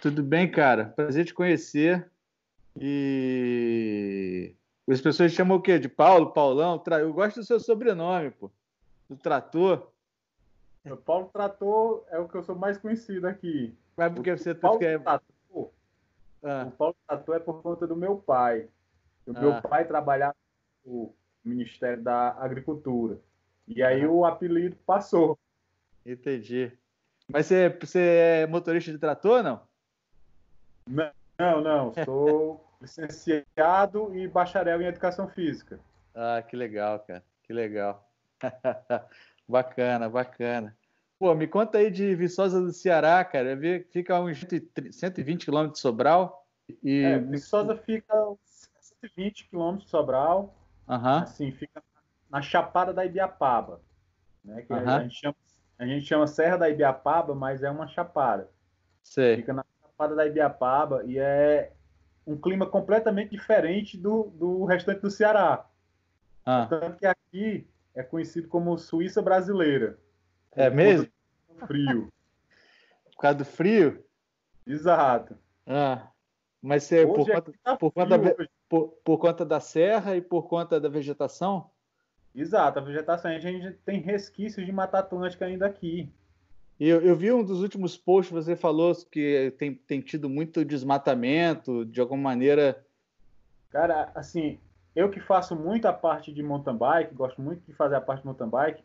Tudo bem, cara? Prazer te conhecer. E as pessoas chamam o quê? De Paulo, Paulão? Eu gosto do seu sobrenome, pô. Do Trator. O Paulo Trator é o que eu sou mais conhecido aqui. Mas porque você tá Paulo Trator, ah. O Paulo Trator é por conta do meu pai. O ah. meu pai trabalhava no Ministério da Agricultura. E aí ah. o apelido passou. Entendi. Mas você, você é motorista de trator, não? Não, não. Sou licenciado e bacharel em educação física. Ah, que legal, cara. Que legal. bacana, bacana. Pô, me conta aí de Viçosa do Ceará, cara. Fica a uns 120 quilômetros de Sobral. E... É, Viçosa fica a 120 quilômetros de Sobral. Uhum. Assim, fica na Chapada da Ibiapaba. Né? Que uhum. a, gente chama, a gente chama Serra da Ibiapaba, mas é uma chapada. Sei. Fica na Chapada da Ibiapaba e é um clima completamente diferente do, do restante do Ceará. Ah. Tanto que aqui é conhecido como Suíça brasileira. É mesmo? Frio. Por causa do frio? Exato. Ah, mas você, por, conta, tá por, conta, por, por, conta da serra e por conta da vegetação? Exato, a vegetação. A gente tem resquícios de Mata Atlântica ainda aqui. Eu, eu vi um dos últimos posts, você falou que tem, tem tido muito desmatamento, de alguma maneira. Cara, assim, eu que faço muito a parte de mountain bike, gosto muito de fazer a parte de mountain bike,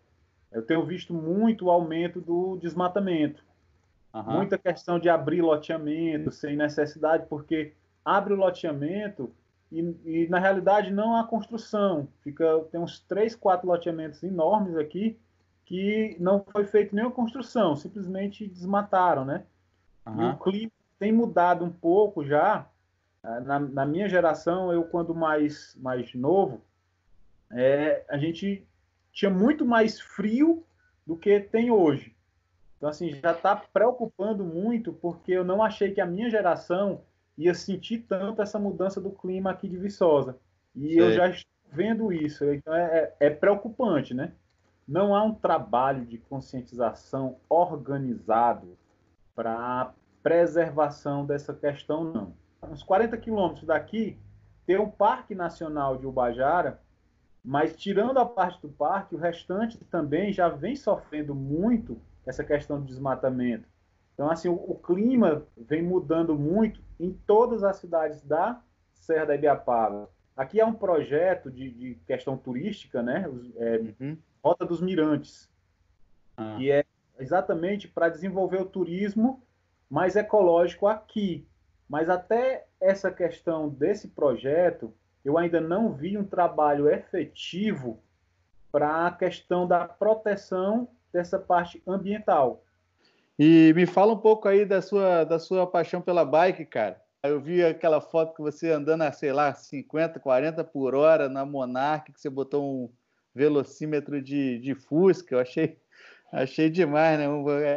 eu tenho visto muito o aumento do desmatamento. Uhum. Muita questão de abrir loteamento sem necessidade, porque abre o loteamento e, e, na realidade não há construção. Fica, tem uns três, quatro loteamentos enormes aqui que não foi feita nenhuma construção, simplesmente desmataram, né? Uhum. E o clima tem mudado um pouco já. Ah, na, na minha geração, eu quando mais, mais novo, é, a gente tinha muito mais frio do que tem hoje. Então, assim, já está preocupando muito, porque eu não achei que a minha geração ia sentir tanto essa mudança do clima aqui de Viçosa. E Sei. eu já estou vendo isso. Então, é, é, é preocupante, né? Não há um trabalho de conscientização organizado para preservação dessa questão, não. Uns 40 quilômetros daqui tem um Parque Nacional de Ubajara, mas tirando a parte do parque, o restante também já vem sofrendo muito essa questão do desmatamento. Então, assim, o, o clima vem mudando muito em todas as cidades da Serra da Ibiapaba. Aqui é um projeto de, de questão turística, né? É, uhum. Rota dos Mirantes, ah. que é exatamente para desenvolver o turismo mais ecológico aqui. Mas até essa questão desse projeto, eu ainda não vi um trabalho efetivo para a questão da proteção dessa parte ambiental. E me fala um pouco aí da sua, da sua paixão pela bike, cara. Eu vi aquela foto que você andando a, sei lá, 50, 40 por hora na Monarch, que você botou um, velocímetro de, de Fusca, eu achei, achei demais, né?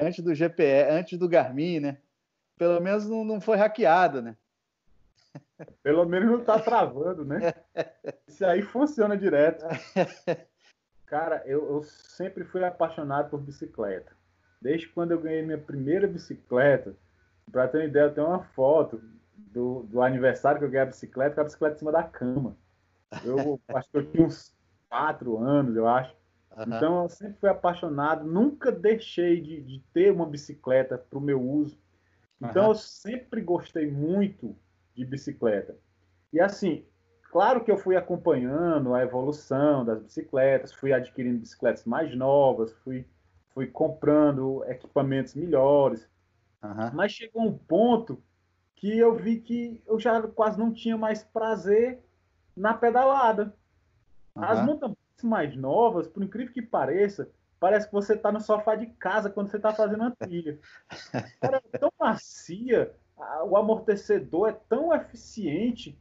Antes do GPS, antes do Garmin, né? Pelo menos não, não foi hackeado, né? Pelo menos não tá travando, né? Isso aí funciona direto. Cara, eu, eu sempre fui apaixonado por bicicleta. Desde quando eu ganhei minha primeira bicicleta, para ter uma ideia, eu tenho uma foto do, do aniversário que eu ganhei a bicicleta com a bicicleta em cima da cama. Eu acho que eu tinha uns quatro anos, eu acho. Uhum. Então, eu sempre fui apaixonado, nunca deixei de, de ter uma bicicleta para o meu uso. Então, uhum. eu sempre gostei muito de bicicleta. E assim, claro que eu fui acompanhando a evolução das bicicletas, fui adquirindo bicicletas mais novas, fui, fui comprando equipamentos melhores. Uhum. Mas chegou um ponto que eu vi que eu já quase não tinha mais prazer na pedalada. Uhum. As mountain mais novas, por incrível que pareça, parece que você está no sofá de casa quando você está fazendo a trilha. Cara, é tão macia, o amortecedor é tão eficiente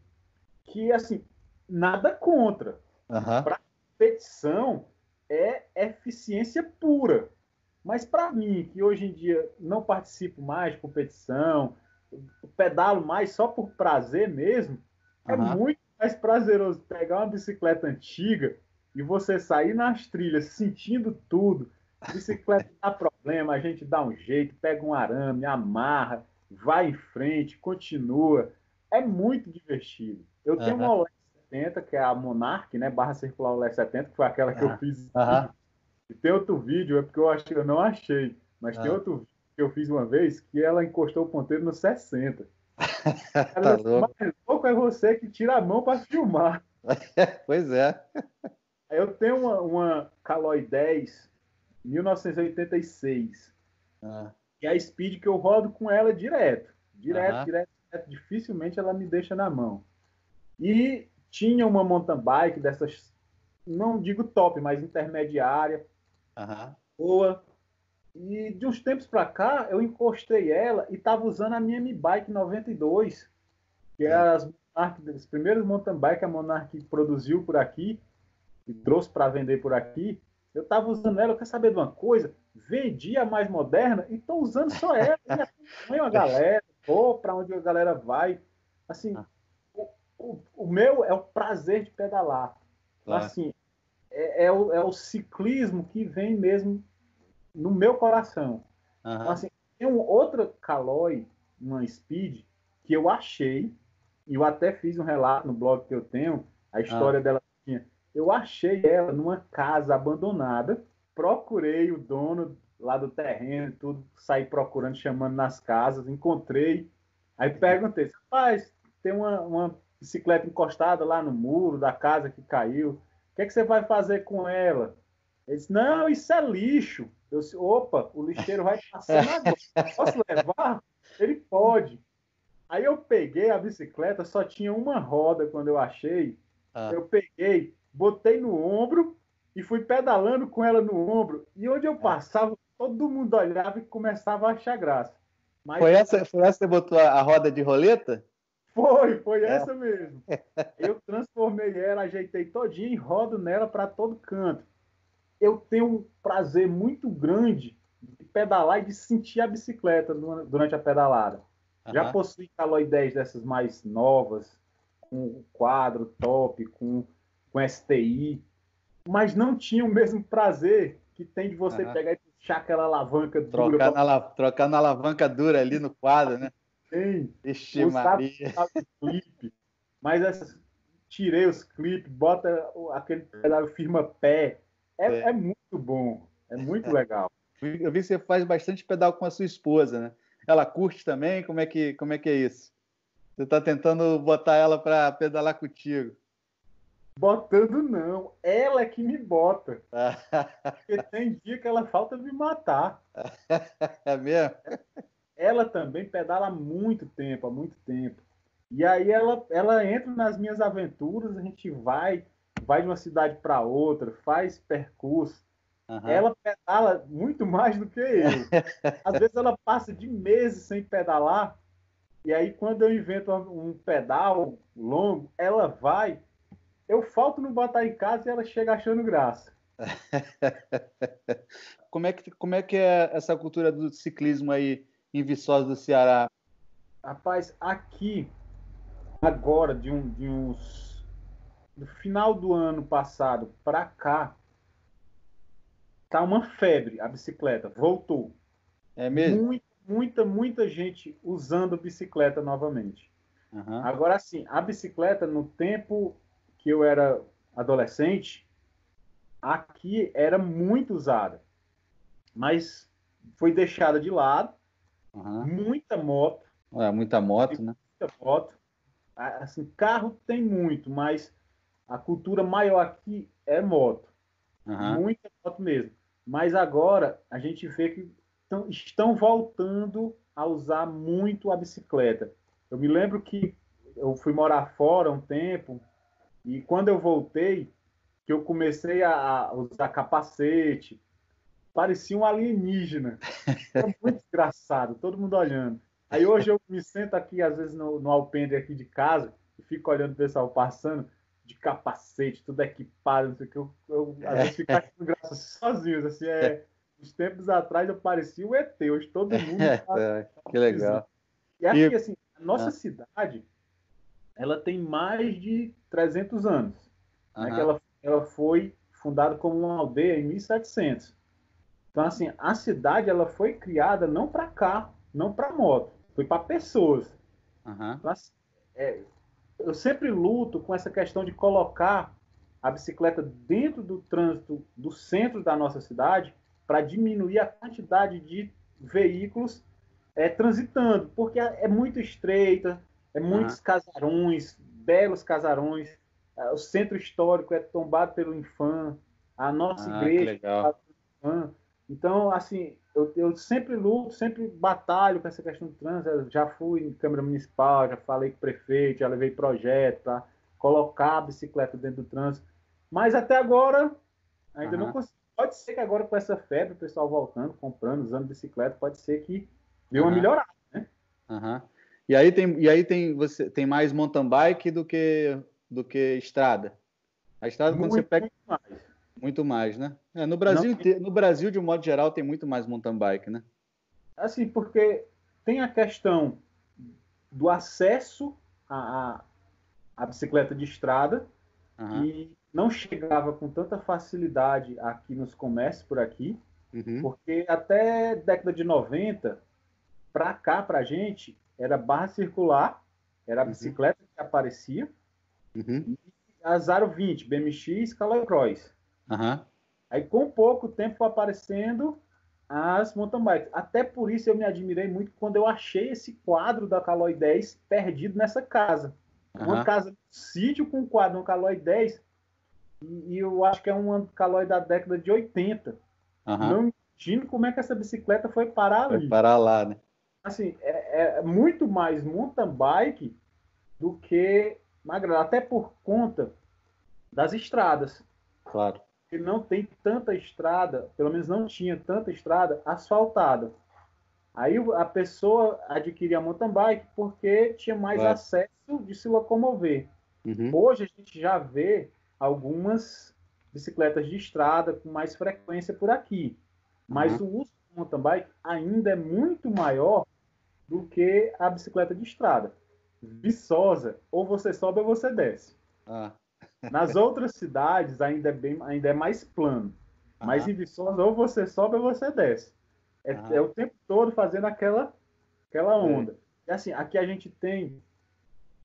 que, assim, nada contra. Uhum. Para competição, é eficiência pura. Mas para mim, que hoje em dia não participo mais de competição, pedalo mais só por prazer mesmo, uhum. é muito mais prazeroso pegar uma bicicleta antiga e você sair nas trilhas sentindo tudo. Bicicleta dá problema, a gente dá um jeito, pega um arame, amarra vai em frente, continua. É muito divertido. Eu tenho uma OLED 70, que é a Monarch, né? Barra circular OLED 70, que foi aquela que eu fiz. E tem outro vídeo, é porque eu acho que eu não achei, mas tem outro vídeo que eu fiz uma vez que ela encostou o ponteiro no 60. tá louco. Mais louco é você que tira a mão para filmar. pois é. Eu tenho uma, uma Caloi 10 1986. Ah. É a speed que eu rodo com ela direto. Direto, ah. direto, direto. Dificilmente ela me deixa na mão. E tinha uma mountain bike dessas, não digo top, mas intermediária. Boa. E de uns tempos para cá, eu encostei ela e estava usando a minha Mi Bike 92, que é as, as primeiras mountain bike que a Monarch produziu por aqui e trouxe para vender por aqui. Eu estava usando ela, eu quero saber de uma coisa? Vendi a mais moderna e estou usando só ela. E a galera, vou para onde a galera vai. Assim, ah. o, o, o, meu é o prazer de pedalar. Claro. Assim, é, é, o, é o ciclismo que vem mesmo no meu coração. Uhum. Então, assim, tem um outra Caloi, uma Speed, que eu achei, e eu até fiz um relato no blog que eu tenho, a história uhum. dela tinha. Eu achei ela numa casa abandonada, procurei o dono lá do terreno, tudo, saí procurando, chamando nas casas, encontrei. Aí perguntei, rapaz, tem uma, uma bicicleta encostada lá no muro da casa que caiu. O que, é que você vai fazer com ela? Ele disse, não, isso é lixo. Eu disse, opa, o lixeiro vai passar agora. Posso levar? Ele pode. Aí eu peguei a bicicleta, só tinha uma roda quando eu achei. Ah. Eu peguei, botei no ombro e fui pedalando com ela no ombro. E onde eu passava, todo mundo olhava e começava a achar graça. Mas... Foi, essa, foi essa que você botou a roda de roleta? Foi, foi é. essa mesmo. Eu transformei ela, ajeitei todinha e rodo nela para todo canto eu tenho um prazer muito grande de pedalar e de sentir a bicicleta durante a pedalada. Uhum. Já possui Caloi 10 dessas mais novas, com quadro top, com, com STI, mas não tinha o mesmo prazer que tem de você uhum. pegar e puxar aquela alavanca trocar dura. Na, trocar na alavanca dura ali no quadro, né? Sim. Ixi, Maria. Clipe, mas essas, tirei os clipes, bota aquele pedal firma pé, é. é muito bom, é muito legal. Eu vi que você faz bastante pedal com a sua esposa, né? Ela curte também? Como é que, como é, que é isso? Você está tentando botar ela para pedalar contigo? Botando não, ela é que me bota. Porque tem dia que ela falta me matar. É mesmo? Ela também pedala há muito tempo, há muito tempo. E aí ela, ela entra nas minhas aventuras, a gente vai, vai de uma cidade para outra, faz percurso. Uhum. Ela pedala muito mais do que eu. Às vezes ela passa de meses sem pedalar, e aí quando eu invento um pedal longo, ela vai. Eu falto no botar em casa e ela chega achando graça. como, é que, como é que é essa cultura do ciclismo aí em Viçosa do Ceará? Rapaz, aqui, agora, de, um, de uns do final do ano passado para cá, tá uma febre a bicicleta, voltou. É mesmo? Muita, muita, muita gente usando bicicleta novamente. Uhum. Agora sim, a bicicleta no tempo que eu era adolescente, aqui era muito usada, mas foi deixada de lado. Uhum. Muita moto. É, muita moto, né? Muita moto. Assim, carro tem muito, mas a cultura maior aqui é moto. Uhum. Muita moto mesmo. Mas agora a gente vê que tão, estão voltando a usar muito a bicicleta. Eu me lembro que eu fui morar fora um tempo e quando eu voltei, que eu comecei a usar capacete, parecia um alienígena. Foi muito engraçado, todo mundo olhando. Aí hoje eu me sento aqui, às vezes, no, no alpendre aqui de casa, e fico olhando o pessoal passando de capacete, tudo equipado, não sei o que. Eu, eu às vezes fico achando graça sozinho. Assim, é, uns tempos atrás eu parecia o ET, hoje todo mundo. Tá, é, que legal. E aqui, e... assim, a nossa ah. cidade, ela tem mais de 300 anos. Né, que ela, ela foi fundada como uma aldeia em 1700. Então, assim, a cidade ela foi criada não para carro, não para moto. foi para pessoas. Uhum. É, eu sempre luto com essa questão de colocar a bicicleta dentro do trânsito do centro da nossa cidade para diminuir a quantidade de veículos é, transitando, porque é, é muito estreita, é muitos uhum. casarões, belos casarões, é, o centro histórico é tombado pelo Infam, a nossa ah, igreja é Infam. Então, assim, eu, eu, sempre luto, sempre batalho com essa questão do trânsito. Eu já fui em Câmara Municipal, já falei com o prefeito, já levei projeto para colocar a bicicleta dentro do trânsito. Mas até agora, ainda uhum. não consegui. Pode ser que agora com essa febre, o pessoal voltando, comprando, usando bicicleta, pode ser que dê uma uhum. melhorada, né? Uhum. E aí tem, e aí tem, você, tem mais mountain bike do que, do que estrada? A estrada, muito, quando você pega. Mais. Muito mais, né? É, no, Brasil, no Brasil, de um modo geral, tem muito mais mountain bike, né? Assim, porque tem a questão do acesso à, à bicicleta de estrada, uhum. e não chegava com tanta facilidade aqui nos comércios por aqui, uhum. porque até década de 90, para cá, para gente, era barra circular, era a uhum. bicicleta uhum. que aparecia, uhum. e a 020, BMX, Caloi Cross. Uhum. Aí, com pouco tempo, foi aparecendo as mountain bikes. Até por isso eu me admirei muito quando eu achei esse quadro da Caloi 10 perdido nessa casa. Uma casa de sítio com um quadro, um Caloi 10, e, e, eu acho que é um Caloi da década de 80. Uhum. Não imagino como é que essa bicicleta foi parar ali. Foi parar lá, né? Assim, é, é muito mais mountain bike do que magra, até por conta das estradas. Claro. Que não tem tanta estrada, pelo menos não tinha tanta estrada asfaltada. Aí a pessoa adquiria a mountain bike porque tinha mais claro. acesso de se locomover. Uhum. Hoje a gente já vê algumas bicicletas de estrada com mais frequência por aqui. Mas uhum. o uso do mountain bike ainda é muito maior do que a bicicleta de estrada. Viçosa, ou você sobe ou você desce. Ah. Nas outras cidades ainda é, bem, ainda é mais plano. Mas em Viçosa, ou você sobe ou você desce. É, é o tempo todo fazendo aquela, aquela onda. E assim, aqui a gente tem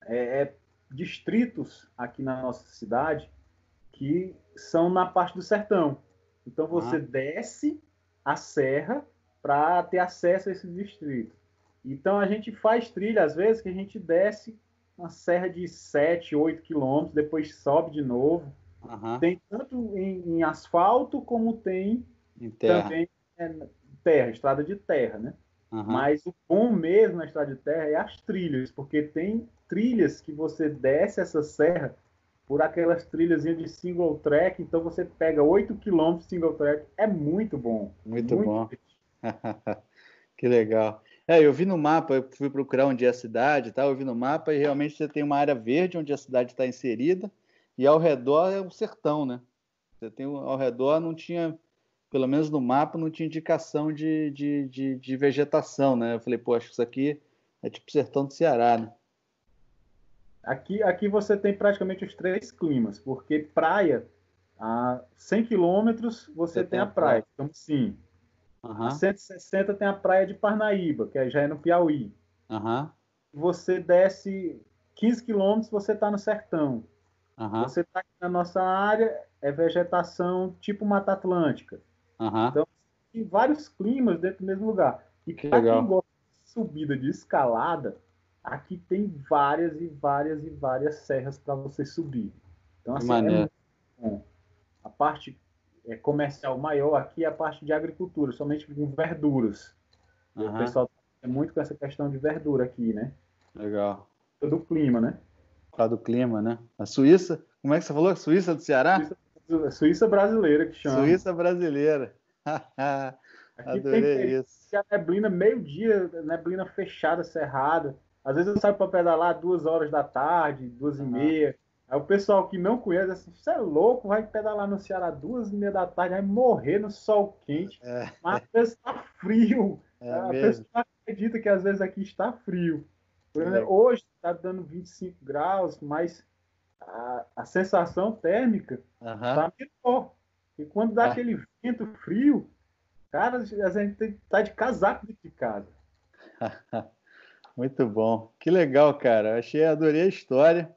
é, é, distritos aqui na nossa cidade que são na parte do sertão. Então você ah. desce a serra para ter acesso a esse distrito. Então a gente faz trilha, às vezes, que a gente desce uma serra de 7, 8 quilômetros, depois sobe de novo. Uhum. Tem tanto em, em, asfalto como tem também é, terra, estrada de terra, né? Uhum. Mas o bom mesmo na estrada de terra é as trilhas, porque tem trilhas que você desce essa serra por aquelas trilhas de single track, então você pega 8 km de single track, é muito bom. Muito, muito bom. que legal. É, eu vi no mapa, eu fui procurar onde é a cidade, tá? eu vi no mapa e realmente você tem uma área verde onde a cidade está inserida e ao redor é o sertão, né? Você tem ao redor não tinha, pelo menos no mapa, não tinha indicação de, de, de, de vegetação, né? Eu falei, pô, acho que isso aqui é tipo sertão do Ceará, né? Aqui, aqui você tem praticamente os três climas, porque praia, a 100 quilômetros você, você, tem, a praia, praia. então sim. Uhum. A 160 tem a praia de Parnaíba, que já é no Piauí. Uhum. Você desce 15 quilômetros, você está no sertão. Uhum. Você está aqui na nossa área, é vegetação tipo Mata Atlântica. Então, tem vários climas dentro do mesmo lugar. E para quem gosta de subida de escalada, aqui tem várias e várias e várias serras para você subir. Então, assim, é. A parte é, comercial maior aqui é a parte de agricultura, somente com verduras. Uhum. O pessoal é muito com essa questão de verdura aqui, né? Legal. Do clima, né? Por do clima, né? A Suíça, como é que você falou? Suíça do Ceará? Suíça, Suíça brasileira que chama. Suíça brasileira. Aqui Adorei tem, isso. a neblina meio-dia, neblina fechada, cerrada. Às vezes eu saio para pedalar duas horas da tarde, duas uhum. e meia. Aí o pessoal que não conhece, assim, você é louco, vai pedalar no Ceará duas e meia da tarde, vai morrer no sol quente. É. Mas às vezes está frio. É a mesmo. pessoa não acredita que às vezes aqui está frio. É. Hoje está dando 25 graus, mas a, a sensação térmica está uhum. menor. E quando dá ah. aquele vento frio, cara, a gente está de casaco dentro de casa. Muito bom. Que legal, cara. Achei, adorei a história.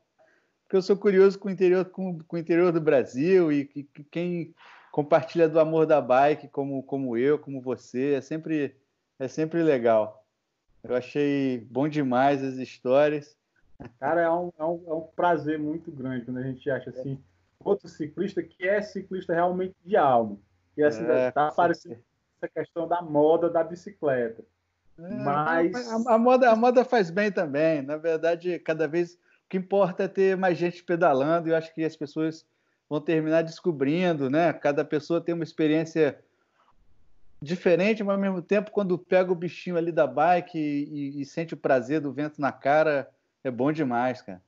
Porque eu sou curioso com o interior, com, com o interior do Brasil e, e quem compartilha do amor da bike, como, como eu, como você, é sempre, é sempre legal. Eu achei bom demais as histórias. Cara, é um, é um, é um prazer muito grande quando a gente acha assim, outro ciclista que é ciclista realmente de alma. E assim, é, tá aparecendo essa questão da moda da bicicleta. É, Mas a, a, moda, a moda faz bem também. Na verdade, cada vez que importa é ter mais gente pedalando. E eu acho que as pessoas vão terminar descobrindo, né? Cada pessoa tem uma experiência diferente, mas ao mesmo tempo, quando pega o bichinho ali da bike e, e, e sente o prazer do vento na cara, é bom demais, cara.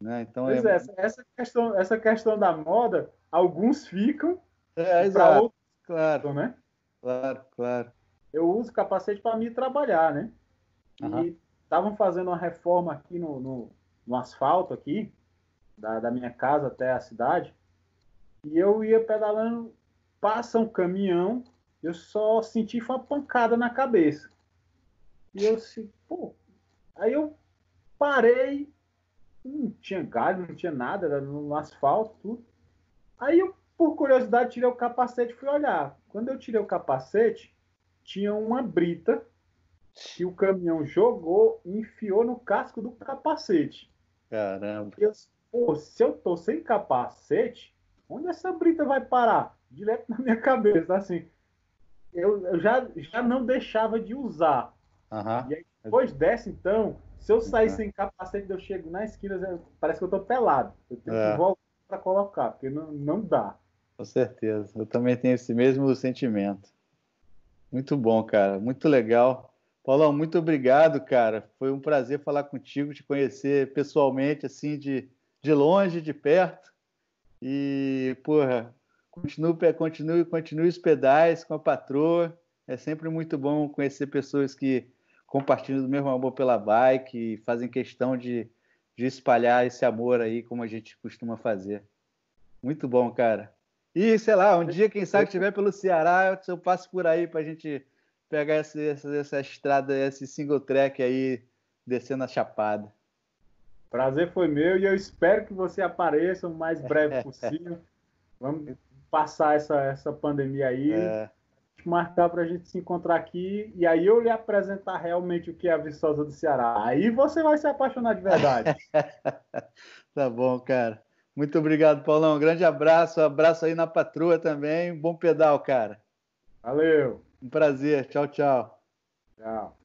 Né? Então pois é... é, essa, questão, essa questão da moda, alguns ficam, é, exato. outros, claro, né? Claro, claro. Eu uso capacete para me trabalhar, né? Uhum. E estavam fazendo uma reforma aqui no, no, no asfalto aqui, da, da minha casa até a cidade. E eu ia pedalando, passa um caminhão, eu só senti uma pancada na cabeça. E eu assim, pô. Aí eu parei, não tinha galho, não tinha nada, era no asfalto, tudo. Aí eu, por curiosidade, tirei o capacete e fui olhar. Quando eu tirei o capacete, tinha uma brita que o caminhão jogou e enfiou no casco do capacete. Caramba. Eu, pô, se eu tô sem capacete, onde essa brita vai parar? Direto na minha cabeça, assim. Eu, eu já, já não deixava de usar. Uhum. E aí, depois dessa, então, se eu sair uhum. sem capacete, eu chego na esquina, parece que eu tô pelado. Eu tenho é. que voltar para colocar, porque não, não dá. Com certeza. Eu também tenho esse mesmo sentimento. Muito bom, cara. Muito legal. Paulão, muito obrigado, cara. Foi um prazer falar contigo, te conhecer pessoalmente, assim, de, de longe, de perto. E, porra, continue, continue, continue os pedais com a patroa. É sempre muito bom conhecer pessoas que compartilham do mesmo amor pela bike e fazem questão de, de espalhar esse amor aí, como a gente costuma fazer. Muito bom, cara. E, sei lá, um dia, quem sabe, estiver pelo Ceará, eu passo por aí para a gente pegar essa, essa, essa estrada, esse single track aí, descendo a Chapada. Prazer foi meu e eu espero que você apareça o mais breve possível. Vamos passar essa, essa pandemia aí, é. marcar para a gente se encontrar aqui e aí eu lhe apresentar realmente o que é a Viçosa do Ceará. Aí você vai se apaixonar de verdade. tá bom, cara. Muito obrigado, Paulão. Um grande abraço, um abraço aí na patroa também. Bom pedal, cara. Valeu. Um prazer. Tchau, tchau. Tchau.